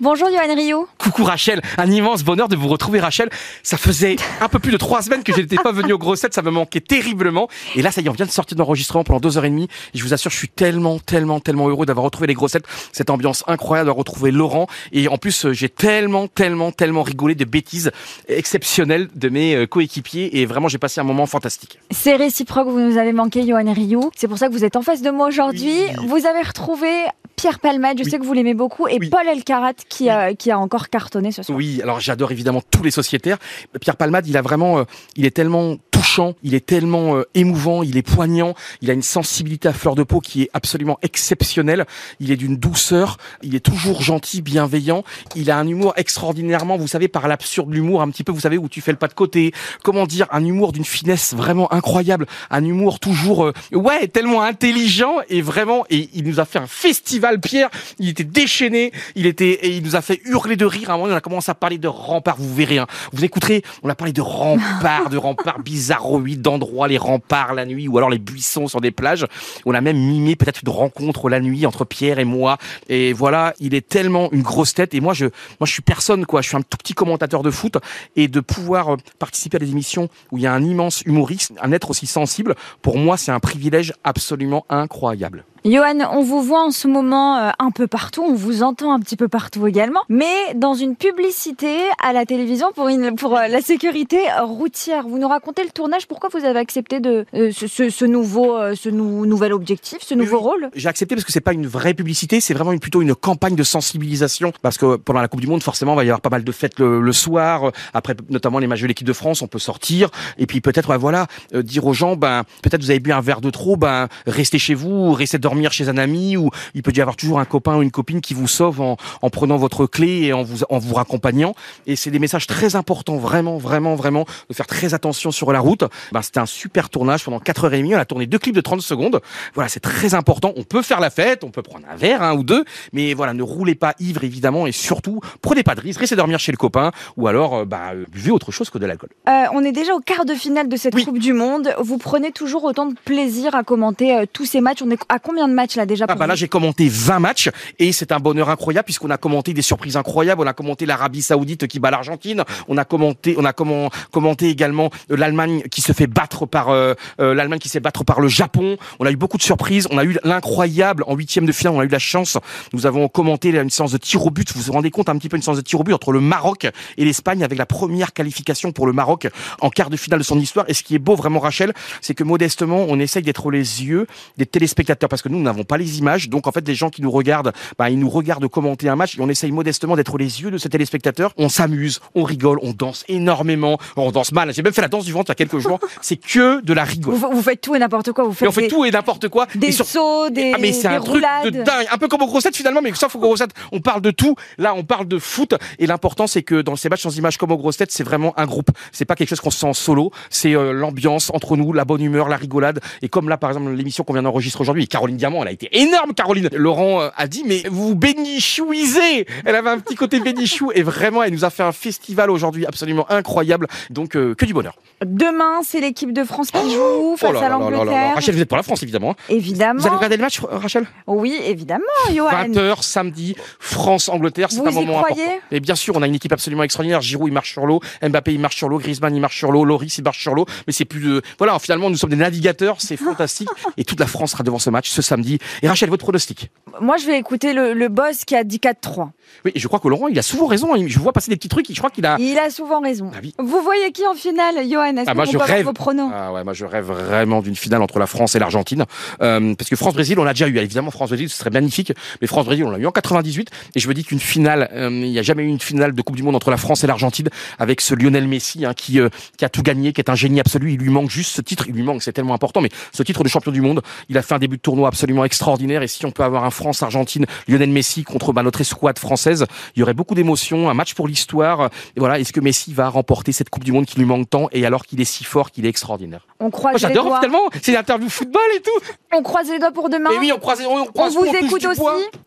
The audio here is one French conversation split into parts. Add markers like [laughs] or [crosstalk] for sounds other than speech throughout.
Bonjour Yoann Rio. Coucou Rachel, un immense bonheur de vous retrouver Rachel. Ça faisait un peu plus de trois semaines que je n'étais pas venu aux grossettes, ça me manquait terriblement. Et là, ça y est, on vient de sortir d'enregistrement pendant deux heures et demie. Et je vous assure, je suis tellement, tellement, tellement heureux d'avoir retrouvé les grossettes. Cette ambiance incroyable, d'avoir retrouvé Laurent. Et en plus, euh, j'ai tellement, tellement, tellement rigolé de bêtises exceptionnelles de mes euh, coéquipiers. Et vraiment, j'ai passé un moment fantastique. C'est réciproque, vous nous avez manqué Yoann Rio. C'est pour ça que vous êtes en face de moi aujourd'hui. Oui. Vous avez retrouvé Pierre Palmade, je Oui. sais que vous l'aimez beaucoup, et Oui. Paul Elkarat qui, a, qui a encore cartonné ce soir. Oui, alors j'adore évidemment tous les sociétaires. Pierre Palmade, il a vraiment, euh, il est tellement touchant, il est tellement euh, émouvant, il est poignant, il a une sensibilité à fleur de peau qui est absolument exceptionnelle. Il est d'une douceur, il est toujours gentil, bienveillant. Il a un humour extraordinairement, vous savez, par l'absurde l'humour, un petit peu, vous savez, où tu fais le pas de côté. Comment dire, un humour d'une finesse vraiment incroyable, un humour toujours, euh, ouais, tellement intelligent et vraiment, et il nous a fait un festival, Pierre. Il était déchaîné, il était, nous a fait hurler de rire. À un moment, on a commencé à parler de remparts. Vous verrez, hein. vous écouterez, on a parlé de remparts, de remparts bizarroïdes, d'endroits, les remparts la nuit, ou alors les buissons sur des plages. On a même mimé peut-être une rencontre la nuit entre Pierre et moi. Et voilà, il est tellement une grosse tête. Et moi, je, moi, je suis personne, quoi. Je suis un tout petit commentateur de foot et de pouvoir euh, participer à des émissions où il y a un immense humoriste, un être aussi sensible. Pour moi, c'est un privilège absolument incroyable. Johan, on vous voit en ce moment euh, un peu partout, on vous entend un petit peu partout également, mais dans une publicité à la télévision pour, une, pour euh, la sécurité routière. Vous nous racontez le tournage, pourquoi vous avez accepté de, euh, ce, ce- ce nouveau, euh, ce nou- nouvel objectif, ce nouveau oui. rôle? J'ai accepté parce que c'est pas une vraie publicité, c'est vraiment une, plutôt une campagne de sensibilisation. Parce que pendant la Coupe du Monde, forcément, il va y avoir pas mal de fêtes le, le soir. Après, notamment les matchs de l'équipe de France, on peut sortir. Et puis peut-être, ouais, voilà, euh, dire aux gens, ben, peut-être vous avez bu un verre de trop, ben, restez chez vous, restez dormir chez un ami, ou il peut y avoir toujours un copain ou une copine qui vous sauve en, en prenant votre clé et en vous, en vous raccompagnant. Et c'est des messages très importants, vraiment, vraiment, vraiment, de faire très attention sur la route. Ben, c'était un super tournage pendant 4h30. On a tourné deux clips de 30 secondes. Voilà, c'est très important. On peut faire la fête, on peut prendre un verre, un ou deux, mais voilà, ne roulez pas ivre évidemment et surtout prenez pas de risque, restez dormir chez le copain ou alors euh, bah, euh, buvez autre chose que de l'alcool. Euh, on est déjà au quart de finale de cette Oui. Coupe du Monde. Vous prenez toujours autant de plaisir à commenter euh, tous ces matchs. On est à combien de matchs là déjà Ah pour bah là j'ai commenté 20 matchs et c'est un bonheur incroyable puisqu'on a commenté des surprises incroyables. On a commenté l'Arabie Saoudite qui bat l'Argentine. On a commenté, on a comment, commenté également euh, l'Allemagne qui se fait battre par euh, euh, l'Allemagne qui se fait battre par le Japon. On a eu beaucoup de surprises. On a eu l'incroyable en huitième de finale. On a eu la chance. Nous avons commenté une séance de tir au but. Vous vous rendez compte un petit peu une séance de tir au but entre le Maroc et l'Espagne avec la première qualification pour le Maroc en quart de finale de son histoire. Et ce qui est beau vraiment Rachel, c'est que modestement on essaye d'être les yeux des téléspectateurs parce que nous nous n'avons pas les images. Donc en fait les gens qui nous regardent, bah, ils nous regardent commenter un match et on essaye modestement d'être les yeux de ces téléspectateurs. On s'amuse, on rigole, on danse énormément. On danse mal. J'ai même fait la danse du ventre il y a quelques jours. [laughs] C'est que de la rigole. vous, vous faites tout et n'importe quoi. Vous Et faites on fait des, tout et n'importe quoi. des sur- sauts, des, ah mais c'est des un truc roulades. de dingue, un peu comme aux grossettes finalement, mais sauf aux grossettes, on parle de tout. Là, on parle de foot et l'important c'est que dans ces matchs sans images comme aux grossettes, c'est vraiment un groupe. C'est pas quelque chose qu'on se sent en solo. C'est euh, l'ambiance entre nous, la bonne humeur, la rigolade. Et comme là, par exemple, l'émission qu'on vient d'enregistrer aujourd'hui, Caroline Diamant, elle a été énorme, Caroline. Laurent euh, a dit, mais vous bénichouisez. Elle avait un petit côté bénichou et vraiment, elle nous a fait un festival aujourd'hui absolument incroyable. Donc euh, que du bonheur. Demain, c'est l'équipe de France qui joue face Oh là à là là. l'Angleterre. Rachel, vous êtes pour la France évidemment. hein. Évidemment. Vous allez regarder le match, Rachel? Oui, évidemment, Johan. 20h samedi, France-Angleterre, c'est Vous un y moment croyez? important. Et bien sûr, on a une équipe absolument extraordinaire. Giroud, il marche sur l'eau. Mbappé, il marche sur l'eau. Griezmann, il marche sur l'eau. Loris, il marche sur l'eau. Mais c'est plus de... Voilà, finalement, nous sommes des navigateurs. C'est [laughs] fantastique. Et toute la France sera devant ce match ce samedi. Et Rachel, votre pronostic Moi, je vais écouter le, le boss qui a dit 4-3. Oui, je crois que Laurent, il a souvent raison. hein. Je vois passer des petits trucs. Je crois qu'il a... Il a souvent raison. Ah oui. Vous voyez qui en finale, Johan? Est-ce Ah, que moi, vous rêve. vos pronos? Ah ouais, moi je rêve vraiment d'une finale entre la France et l'Argentine. Euh, parce que France-Brésil, on l'a déjà eu. Évidemment, France-Brésil, ce serait magnifique. Mais France-Brésil, on l'a eu en 98. Et je me dis qu'une finale, euh, il n'y a jamais eu une finale de Coupe du Monde entre la France et l'Argentine avec ce Lionel Messi hein, qui, euh, qui a tout gagné, qui est un génie absolu. Il lui manque juste ce titre. Il lui manque, c'est tellement important. Mais ce titre de champion du monde, il a fait un début de tournoi absolu absolument extraordinaire. Et si on peut avoir un France-Argentine, Lionel Messi contre bah, notre escouade française, il y aurait beaucoup d'émotions, un match pour l'histoire. Et voilà, est-ce que Messi va remporter cette Coupe du Monde qui lui manque tant et alors qu'il est si fort, qu'il est extraordinaire On croise Moi, les j'adore doigts. tellement. C'est football et tout. On croise les doigts pour demain. Et oui, on croise, on, croise vous écoute aussi.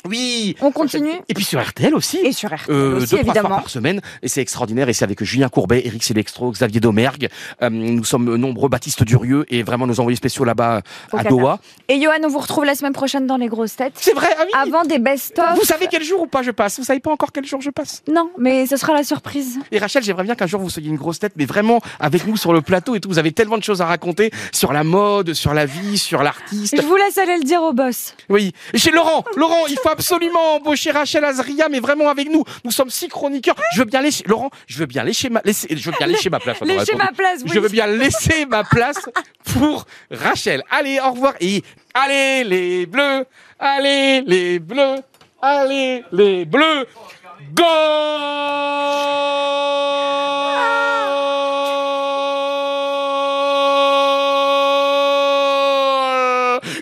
Oui. On continue. Et puis sur RTL aussi. Et sur RTL Euh, aussi, deux, trois fois par semaine, et c'est extraordinaire. Et c'est avec Julien Courbet, Éric Célextro, Xavier Domergue. Euh, nous sommes nombreux, Baptiste Durieux, et vraiment nos envoyés spéciaux là-bas Au à Qatar. Doha. Et Johan, on vous retrouve la semaine prochaine dans les grosses têtes. C'est vrai, ah oui. Avant des best-of. Vous savez quel jour ou pas je passe? Vous savez pas encore quel jour je passe? Non, mais ce sera la surprise. Et Rachel, j'aimerais bien qu'un jour vous soyez une grosse tête, mais vraiment avec nous sur le plateau et tout. Vous avez tellement de choses à raconter sur la mode, sur la vie, sur l'artiste. Je vous laisse aller le dire au boss. Oui. Et chez Laurent, Laurent, il faut absolument embaucher Rachel Azria, mais vraiment avec nous. Nous sommes six chroniqueurs. Je veux bien laisser, Laurent, je veux bien laisser ma, laisser, je veux bien laisser ma place. attendez. ma place, oui. Je veux bien laisser ma place pour Rachel. Allez, au revoir. Et allez les bleus, allez les bleus, allez les bleus.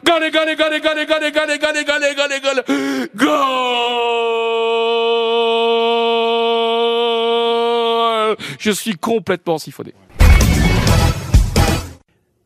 Gole, gole, gole, gole, gole, gole, gole, gole. Goal Je suis complètement siphonné.